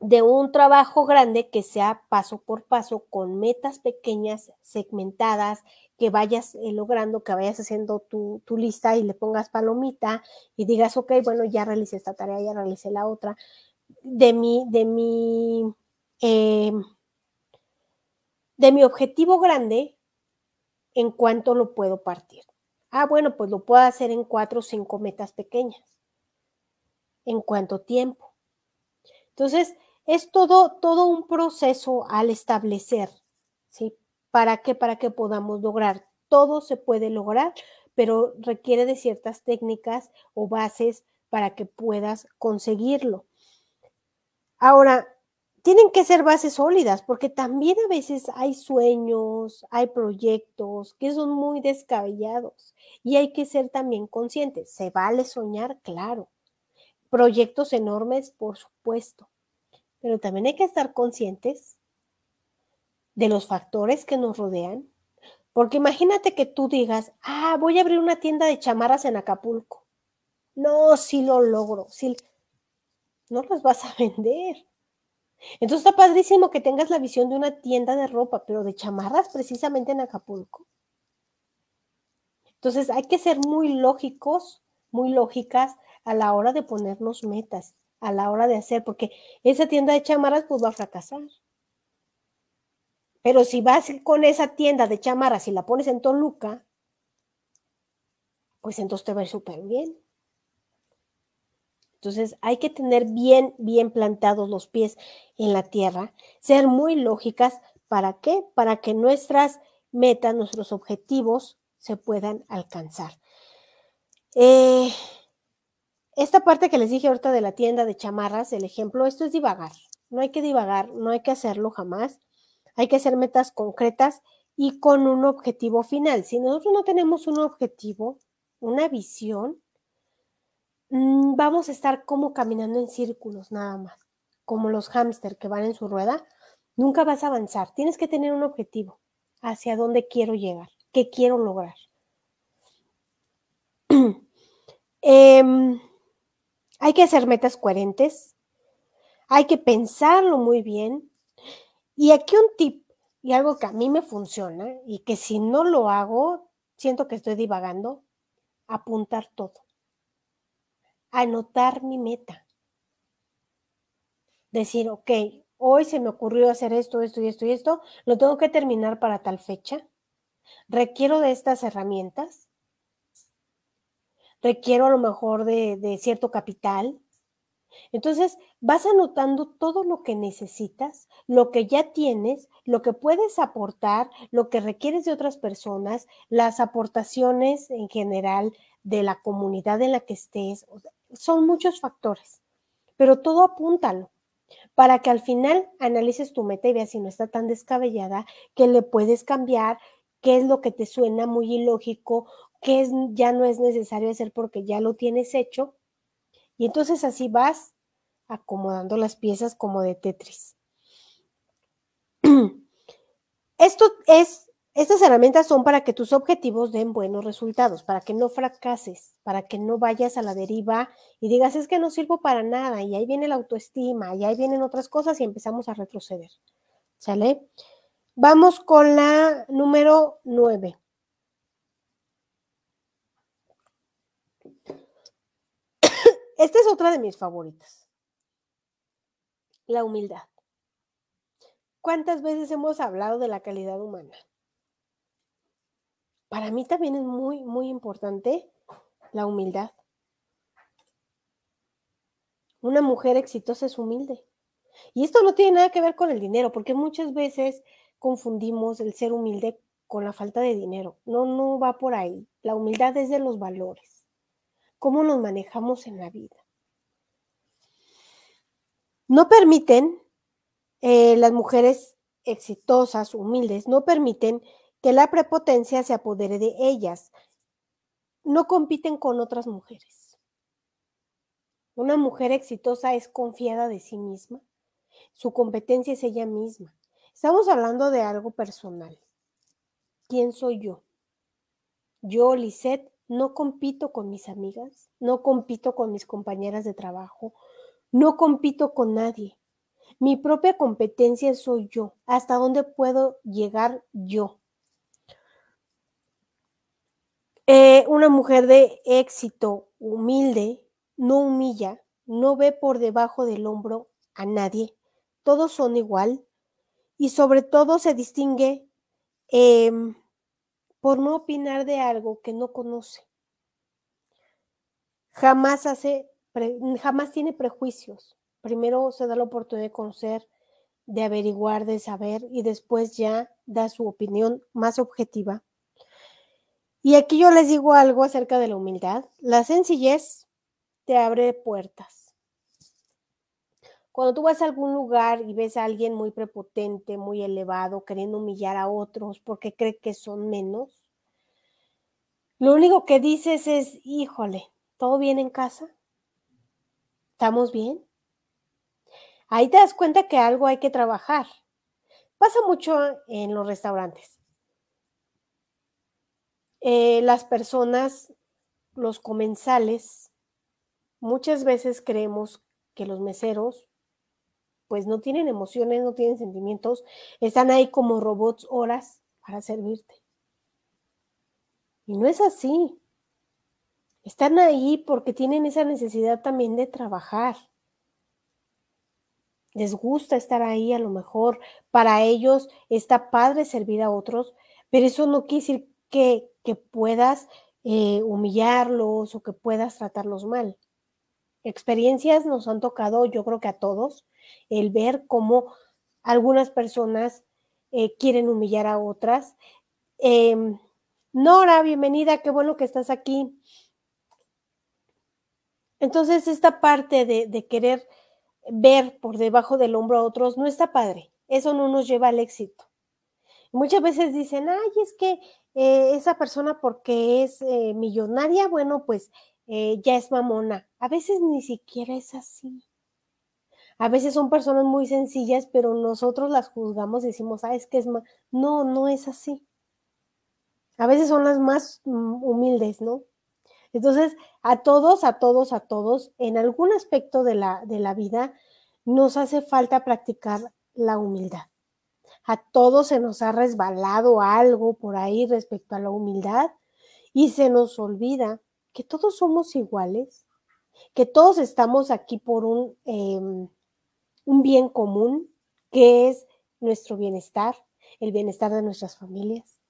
de un trabajo grande que sea paso por paso, con metas pequeñas, segmentadas, que vayas eh, logrando, que vayas haciendo tu, tu, lista y le pongas palomita y digas, ok, bueno, ya realicé esta tarea, ya realicé la otra. De mi, de mi Em, de mi objetivo grande en cuánto lo puedo partir. Ah, bueno, pues lo puedo hacer en cuatro o cinco metas pequeñas. ¿En cuánto tiempo? Entonces, es todo, todo un proceso al establecer, ¿sí? ¿Para qué? Para que podamos lograr. Todo se puede lograr, pero requiere de ciertas técnicas o bases para que puedas conseguirlo. Ahora, tienen que ser bases sólidas, porque también a veces hay sueños, hay proyectos que son muy descabellados y hay que ser también conscientes. Se vale soñar, claro. Proyectos enormes, por supuesto, pero también hay que estar conscientes de los factores que nos rodean, porque imagínate que tú digas, ah, voy a abrir una tienda de chamarras en Acapulco. No, si lo logro, sí. no las vas a vender. Entonces está padrísimo que tengas la visión de una tienda de ropa, pero de chamarras precisamente en Acapulco. Entonces hay que ser muy lógicos, muy lógicas a la hora de ponernos metas, a la hora de hacer, porque esa tienda de chamarras pues va a fracasar. Pero si vas con esa tienda de chamarras y la pones en Toluca, pues entonces te va a ir súper bien. Entonces hay que tener bien, bien plantados los pies en la tierra, ser muy lógicas. ¿Para qué? Para que nuestras metas, nuestros objetivos se puedan alcanzar. Eh, esta parte que les dije ahorita de la tienda de chamarras, el ejemplo, esto es divagar. No hay que divagar, no hay que hacerlo jamás. Hay que hacer metas concretas y con un objetivo final. Si nosotros no tenemos un objetivo, una visión, vamos a estar como caminando en círculos nada más, como los hámster que van en su rueda, nunca vas a avanzar. Tienes que tener un objetivo, hacia dónde quiero llegar, qué quiero lograr. Em, hay que hacer metas coherentes, hay que pensarlo muy bien. Y aquí un tip y algo que a mí me funciona y que si no lo hago, siento que estoy divagando, apuntar todo anotar mi meta. Decir, ok, hoy se me ocurrió hacer esto, esto y esto y esto, lo tengo que terminar para tal fecha. Requiero de estas herramientas. Requiero a lo mejor de, de cierto capital. Entonces, vas anotando todo lo que necesitas, lo que ya tienes, lo que puedes aportar, lo que requieres de otras personas, las aportaciones en general de la comunidad en la que estés son muchos factores, pero todo apúntalo para que al final analices tu meta y veas si no está tan descabellada, que le puedes cambiar, qué es lo que te suena muy ilógico, qué es, ya no es necesario hacer porque ya lo tienes hecho. Y entonces así vas acomodando las piezas como de Tetris. Esto es estas herramientas son para que tus objetivos den buenos resultados, para que no fracases, para que no vayas a la deriva y digas, es que no sirvo para nada, y ahí viene la autoestima, y ahí vienen otras cosas y empezamos a retroceder. ¿Sale? Vamos con la número nueve. Esta es otra de mis favoritas. La humildad. ¿Cuántas veces hemos hablado de la calidad humana? Para mí también es muy, muy importante la humildad. Una mujer exitosa es humilde. Y esto no tiene nada que ver con el dinero, porque muchas veces confundimos el ser humilde con la falta de dinero. No, no va por ahí. La humildad es de los valores. ¿Cómo nos manejamos en la vida? No permiten eh, las mujeres exitosas, humildes, no permiten que la prepotencia se apodere de ellas. No compiten con otras mujeres. Una mujer exitosa es confiada de sí misma. Su competencia es ella misma. Estamos hablando de algo personal. ¿Quién soy yo? Yo, Lisette, no compito con mis amigas, no compito con mis compañeras de trabajo, no compito con nadie. Mi propia competencia soy yo, hasta dónde puedo llegar yo. Eh, una mujer de éxito, humilde, no humilla, no ve por debajo del hombro a nadie. Todos son igual y sobre todo se distingue em, por no opinar de algo que no conoce. Jamás hace, jamás tiene prejuicios. Primero se da la oportunidad de conocer, de averiguar, de saber y después ya da su opinión más objetiva y aquí yo les digo algo acerca de la humildad. La sencillez te abre puertas. Cuando tú vas a algún lugar y ves a alguien muy prepotente, muy elevado, queriendo humillar a otros porque cree que son menos, lo único que dices es, híjole, ¿todo bien en casa? ¿Estamos bien? Ahí te das cuenta que algo hay que trabajar. Pasa mucho en los restaurantes. Eh, las personas, los comensales, muchas veces creemos que los meseros pues no tienen emociones, no tienen sentimientos, están ahí como robots horas para servirte. Y no es así. Están ahí porque tienen esa necesidad también de trabajar. Les gusta estar ahí a lo mejor. Para ellos está padre servir a otros, pero eso no quiere decir que, que puedas eh, humillarlos o que puedas tratarlos mal. Experiencias nos han tocado, yo creo que a todos, el ver cómo algunas personas eh, quieren humillar a otras. Em, Nora, bienvenida, qué bueno que estás aquí. Entonces, esta parte de, de, querer ver por debajo del hombro a otros no está padre. Eso no nos lleva al éxito. Muchas veces dicen, ay, es que eh, esa persona porque es eh, millonaria, bueno, pues eh, ya es mamona. A veces ni siquiera es así. A veces son personas muy sencillas, pero nosotros las juzgamos y decimos, ah, es que es más. No, no es así. A veces son las más mm, humildes, ¿no? Entonces, a todos, a todos, a todos, en algún aspecto de la, de la vida, nos hace falta practicar la humildad a todos se nos ha resbalado algo por ahí respecto a la humildad y se nos olvida que todos somos iguales, que todos estamos aquí por un, em, un bien común, que es nuestro bienestar, el bienestar de nuestras familias.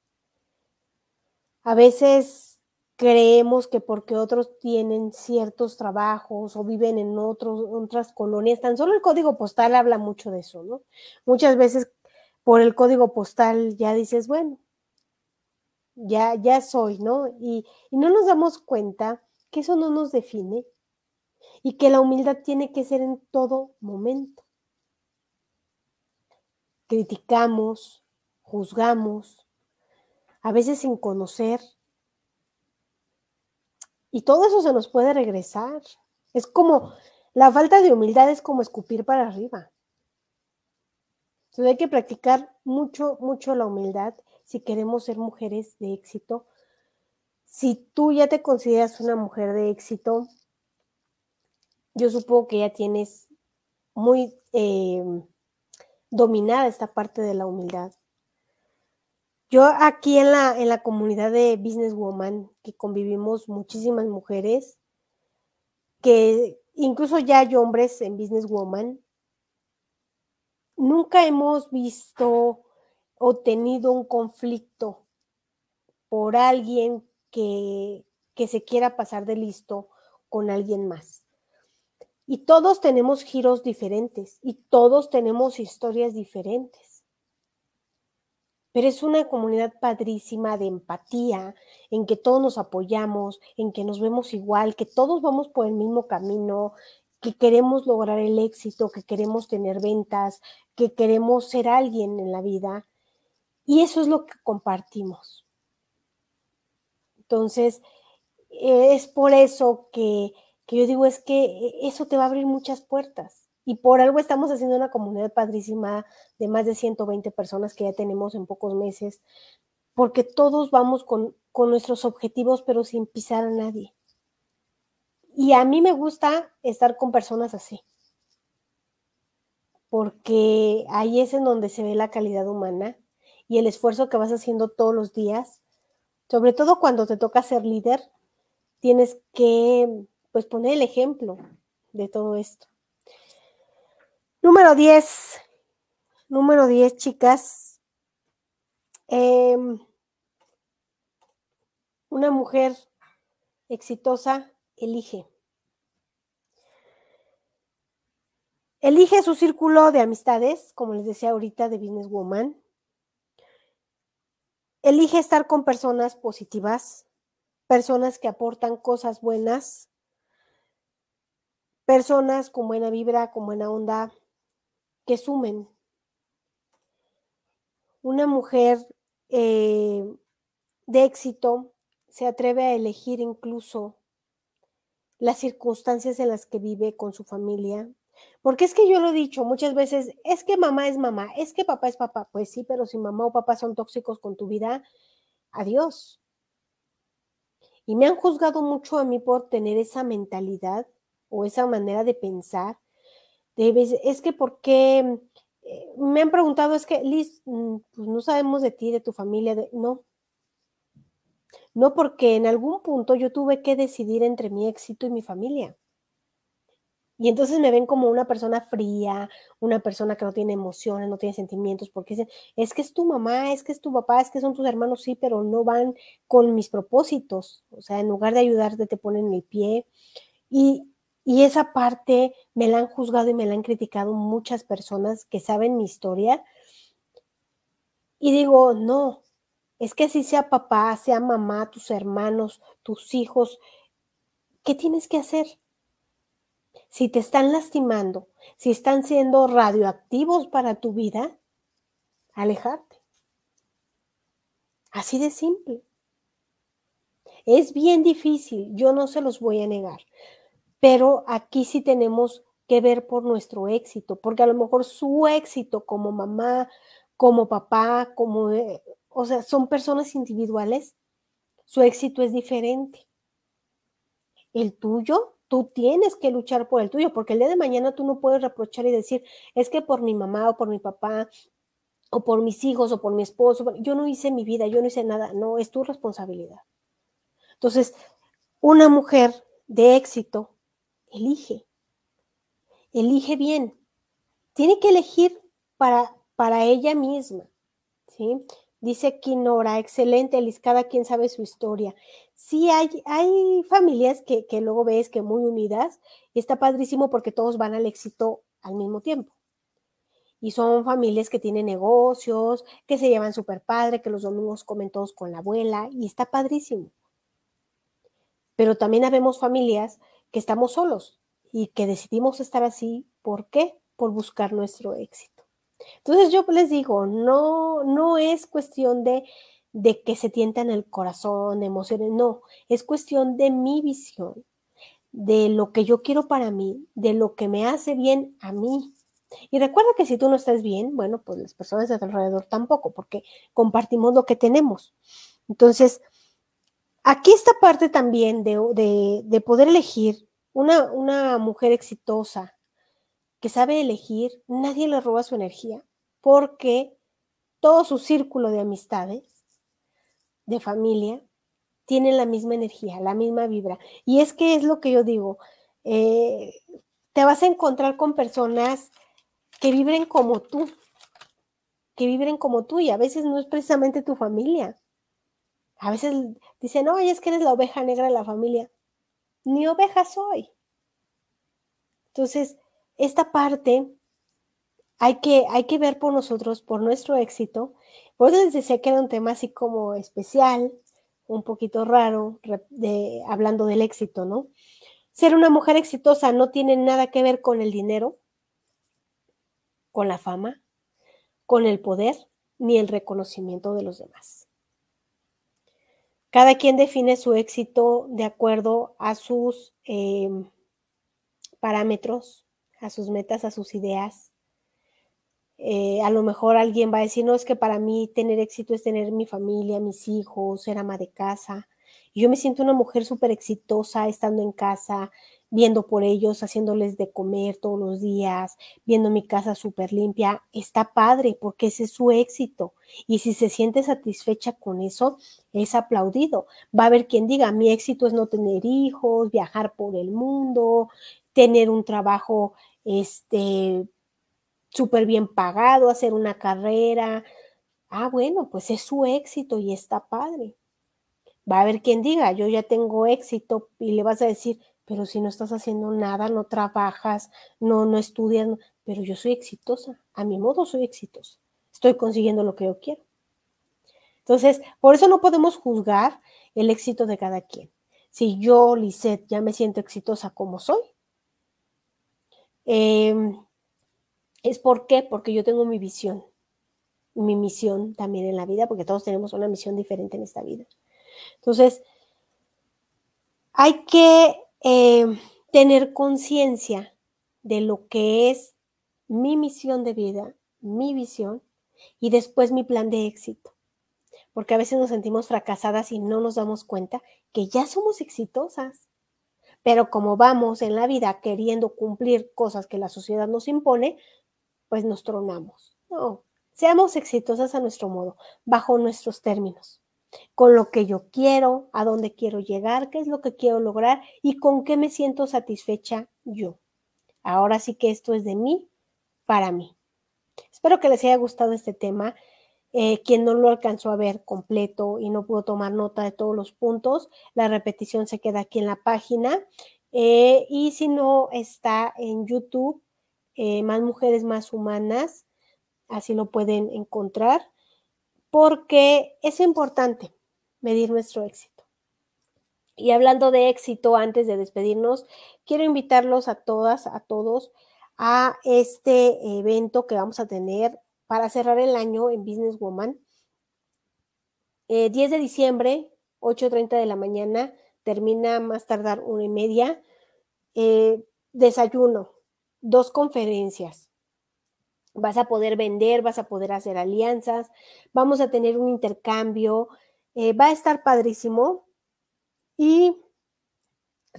A veces creemos que porque otros tienen ciertos trabajos o viven en otros, otras colonias, tan solo el código postal habla mucho de eso, ¿no? Muchas veces por el código postal ya dices, bueno, ya, ya soy, ¿no? Y, y no nos damos cuenta que eso no nos define y que la humildad tiene que ser en todo momento. Criticamos, juzgamos, a veces sin conocer. Y todo eso se nos puede regresar. Es como, la falta de humildad es como escupir para arriba. Entonces hay que practicar mucho, mucho la humildad si queremos ser mujeres de éxito. Si tú ya te consideras una mujer de éxito, yo supongo que ya tienes muy eh, dominada esta parte de la humildad. Yo aquí en la, en la comunidad de Businesswoman, que convivimos muchísimas mujeres, que incluso ya hay hombres en Businesswoman, nunca hemos visto o tenido un conflicto por alguien que, que se quiera pasar de listo con alguien más. Y todos tenemos giros diferentes y todos tenemos historias diferentes. Pero es una comunidad padrísima de empatía, en que todos nos apoyamos, en que nos vemos igual, que todos vamos por el mismo camino, que queremos lograr el éxito, que queremos tener ventas, que queremos ser alguien en la vida. Y eso es lo que compartimos. Entonces, es por eso que, que yo digo, es que eso te va a abrir muchas puertas. Y por algo estamos haciendo una comunidad padrísima de más de 120 personas que ya tenemos en pocos meses, porque todos vamos con, con nuestros objetivos, pero sin pisar a nadie. Y a mí me gusta estar con personas así, porque ahí es en donde se ve la calidad humana y el esfuerzo que vas haciendo todos los días, sobre todo cuando te toca ser líder, tienes que pues poner el ejemplo de todo esto. Número 10, número 10, chicas. Em, una mujer exitosa elige. Elige su círculo de amistades, como les decía ahorita, de Businesswoman. Elige estar con personas positivas, personas que aportan cosas buenas, personas con buena vibra, con buena onda, que sumen. Una mujer eh, de éxito se atreve a elegir incluso las circunstancias en las que vive con su familia. Porque es que yo lo he dicho muchas veces, es que mamá es mamá, es que papá es papá. Pues sí, pero si mamá o papá son tóxicos con tu vida, adiós. Y me han juzgado mucho a mí por tener esa mentalidad o esa manera de pensar, es que ¿por qué? Eh, me han preguntado, es que Liz, mm, pues no sabemos de ti, de tu familia, no. No porque en algún punto yo tuve que decidir entre mi éxito y mi familia. Y entonces me ven como una persona fría, una persona que no tiene emociones, no tiene sentimientos, porque dicen, es que es tu mamá, es que es tu papá, es que son tus hermanos, sí, pero no van con mis propósitos. O sea, en lugar de ayudarte, te ponen el pie. Y, y esa parte me la han juzgado y me la han criticado muchas personas que saben mi historia. Y digo, no, es que si sea papá, sea mamá, tus hermanos, tus hijos, ¿qué tienes que hacer? Si te están lastimando, si están siendo radioactivos para tu vida, alejarte. Así de simple. Es bien difícil, yo no se los voy a negar, pero aquí sí tenemos que ver por nuestro éxito, porque a lo mejor su éxito como mamá, como papá, como, eh, o sea, son personas individuales, su éxito es diferente. El tuyo tú tienes que luchar por el tuyo, porque el día de mañana tú no puedes reprochar y decir, es que por mi mamá o por mi papá o por mis hijos o por mi esposo, yo no hice mi vida, yo no hice nada, no, es tu responsabilidad. Entonces, una mujer de éxito elige, elige bien, tiene que elegir para, para ella misma, ¿sí? Dice aquí Nora, excelente, Liz, cada quien sabe su historia. Sí, hay, hay familias que, que luego ves que muy unidas y está padrísimo porque todos van al éxito al mismo tiempo. Y son familias que tienen negocios, que se llevan súper padre, que los domingos comen todos con la abuela y está padrísimo. Pero también habemos familias que estamos solos y que decidimos estar así. ¿Por qué? Por buscar nuestro éxito. Entonces yo les digo, no, no es cuestión de, de que se tientan el corazón, emociones, no, es cuestión de mi visión, de lo que yo quiero para mí, de lo que me hace bien a mí. Y recuerda que si tú no estás bien, bueno, pues las personas de alrededor tampoco, porque compartimos lo que tenemos. Entonces, aquí esta parte también de, de, de poder elegir una, una mujer exitosa, que sabe elegir, nadie le roba su energía, porque todo su círculo de amistades, de familia, tienen la misma energía, la misma vibra. Y es que es lo que yo digo, eh, te vas a encontrar con personas que vibren como tú, que vibren como tú y a veces no es precisamente tu familia. A veces dicen, no, es que eres la oveja negra de la familia. Ni oveja soy. Entonces, esta parte hay que, hay que ver por nosotros, por nuestro éxito. Por eso les decía que era un tema así como especial, un poquito raro, de, hablando del éxito, ¿no? Ser una mujer exitosa no tiene nada que ver con el dinero, con la fama, con el poder, ni el reconocimiento de los demás. Cada quien define su éxito de acuerdo a sus eh, parámetros, a sus metas, a sus ideas. Eh, a lo mejor alguien va a decir, no, es que para mí tener éxito es tener mi familia, mis hijos, ser ama de casa. Y yo me siento una mujer súper exitosa estando en casa, viendo por ellos, haciéndoles de comer todos los días, viendo mi casa súper limpia. Está padre porque ese es su éxito. Y si se siente satisfecha con eso, es aplaudido. Va a haber quien diga, mi éxito es no tener hijos, viajar por el mundo, tener un trabajo este, súper bien pagado, hacer una carrera. Ah, bueno, pues es su éxito y está padre. Va a haber quien diga, yo ya tengo éxito y le vas a decir, pero si no estás haciendo nada, no trabajas, no, no estudias, pero yo soy exitosa, a mi modo soy exitosa, estoy consiguiendo lo que yo quiero. Entonces, por eso no podemos juzgar el éxito de cada quien. Si yo, Lisette, ya me siento exitosa como soy, Em, ¿Es por qué? Porque yo tengo mi visión, mi misión también en la vida, porque todos tenemos una misión diferente en esta vida. Entonces, hay que em, tener conciencia de lo que es mi misión de vida, mi visión y después mi plan de éxito. Porque a veces nos sentimos fracasadas y no nos damos cuenta que ya somos exitosas. Pero como vamos en la vida queriendo cumplir cosas que la sociedad nos impone, pues nos tronamos. No, seamos exitosas a nuestro modo, bajo nuestros términos, con lo que yo quiero, a dónde quiero llegar, qué es lo que quiero lograr y con qué me siento satisfecha yo. Ahora sí que esto es de mí para mí. Espero que les haya gustado este tema. Eh, quien no lo alcanzó a ver completo y no pudo tomar nota de todos los puntos, la repetición se queda aquí en la página. Eh, y si no, está en YouTube, eh, Más Mujeres Más Humanas, así lo pueden encontrar, porque es importante medir nuestro éxito. Y hablando de éxito, antes de despedirnos, quiero invitarlos a todas, a todos, a este evento que vamos a tener para cerrar el año en Business Woman. 10 eh, de diciembre, 8.30 de la mañana, termina más tardar una y media. Eh, desayuno, dos conferencias. Vas a poder vender, vas a poder hacer alianzas, vamos a tener un intercambio, eh, va a estar padrísimo y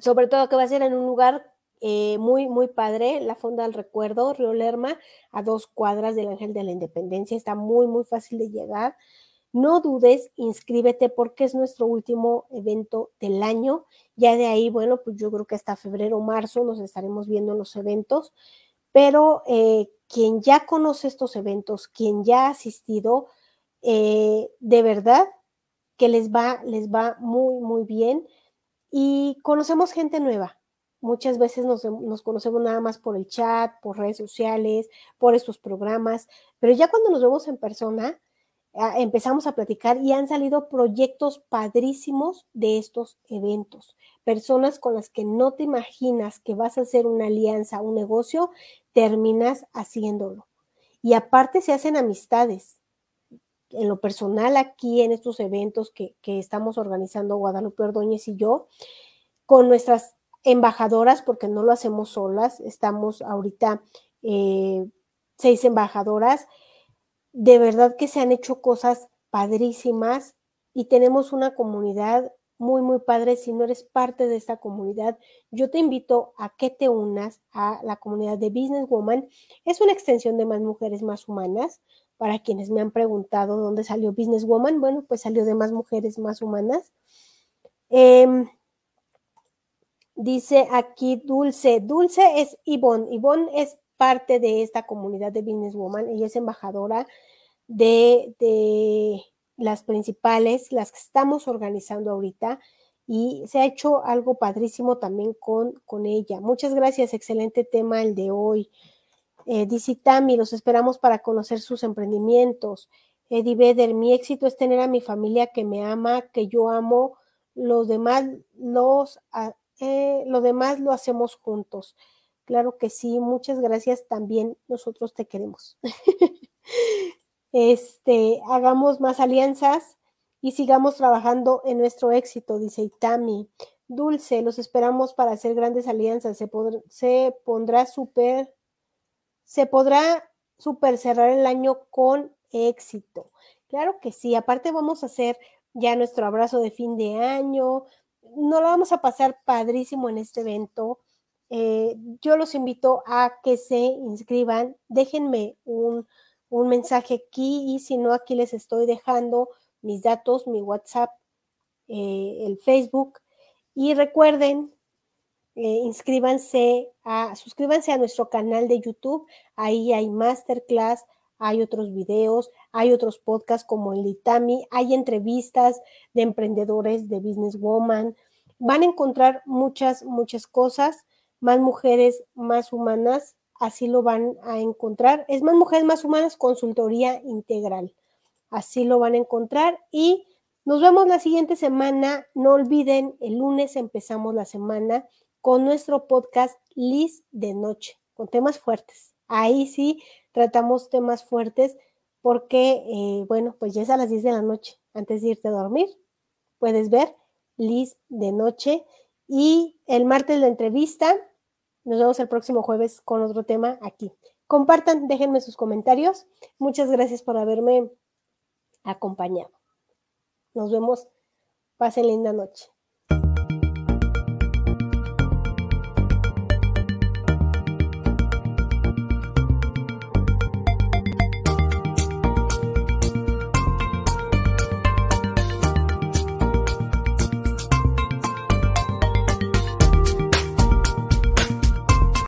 sobre todo que va a ser en un lugar eh, muy, muy padre, la Fonda del Recuerdo, Río Lerma, a dos cuadras del Ángel de la Independencia, está muy, muy fácil de llegar. No dudes, inscríbete porque es nuestro último evento del año. Ya de ahí, bueno, pues yo creo que hasta febrero o marzo nos estaremos viendo en los eventos, pero eh, quien ya conoce estos eventos, quien ya ha asistido, eh, de verdad que les va, les va muy, muy bien y conocemos gente nueva. Muchas veces nos, conocemos nada más por el chat, por redes sociales, por estos programas, pero ya cuando nos vemos en persona, ah, empezamos a platicar y han salido proyectos padrísimos de estos eventos. Personas con las que no te imaginas que vas a hacer una alianza, un negocio, terminas haciéndolo. Y aparte se hacen amistades. En lo personal, aquí en estos eventos que, que estamos organizando Guadalupe Ordóñez y yo, con nuestras embajadoras, porque no lo hacemos solas, estamos ahorita eh, seis embajadoras, de verdad que se han hecho cosas padrísimas y tenemos una comunidad muy, muy padre. Si no eres parte de esta comunidad, yo te invito a que te unas a la comunidad de Business Woman. Es una extensión de Más Mujeres Más Humanas. Para quienes me han preguntado dónde salió Business Woman, bueno, pues salió de Más Mujeres Más Humanas. Em, Dice aquí Dulce. Dulce es Ivonne. Ivonne es parte de esta comunidad de Business Woman. Ella es embajadora de, de las principales, las que estamos organizando ahorita. Y se ha hecho algo padrísimo también con, con ella. Muchas gracias. Excelente tema el de hoy. Eh, dice Tami, los esperamos para conocer sus emprendimientos. Eddie Vedder, mi éxito es tener a mi familia que me ama, que yo amo. Los demás los eh, lo demás lo hacemos juntos. Claro que sí, muchas gracias. También nosotros te queremos. este, hagamos más alianzas y sigamos trabajando en nuestro éxito, dice Itami. Dulce, los esperamos para hacer grandes alianzas. Se, se pondrá súper, se podrá super cerrar el año con éxito. Claro que sí. Aparte vamos a hacer ya nuestro abrazo de fin de año, no lo vamos a pasar padrísimo en este evento. Eh, yo los invito a que se inscriban, déjenme un, mensaje aquí y si no, aquí les estoy dejando mis datos, mi WhatsApp, eh, el Facebook. Y recuerden, eh, inscríbanse a, suscríbanse a nuestro canal de YouTube, ahí hay masterclass, hay otros videos, hay otros podcasts como el Itami, hay entrevistas de emprendedores, de businesswoman. Van a encontrar muchas, muchas cosas, más mujeres, más humanas, así lo van a encontrar. Es más mujeres, más humanas, consultoría integral. Así lo van a encontrar y nos vemos la siguiente semana. No olviden, el lunes empezamos la semana con nuestro podcast Liz de Noche, con temas fuertes. Ahí sí tratamos temas fuertes porque, eh, bueno, pues ya es a las 10 de la noche, antes de irte a dormir, puedes ver Liz de noche y el martes la entrevista. Nos vemos el próximo jueves con otro tema aquí. Compartan, déjenme sus comentarios. Muchas gracias por haberme acompañado. Nos vemos. Pasen linda noche.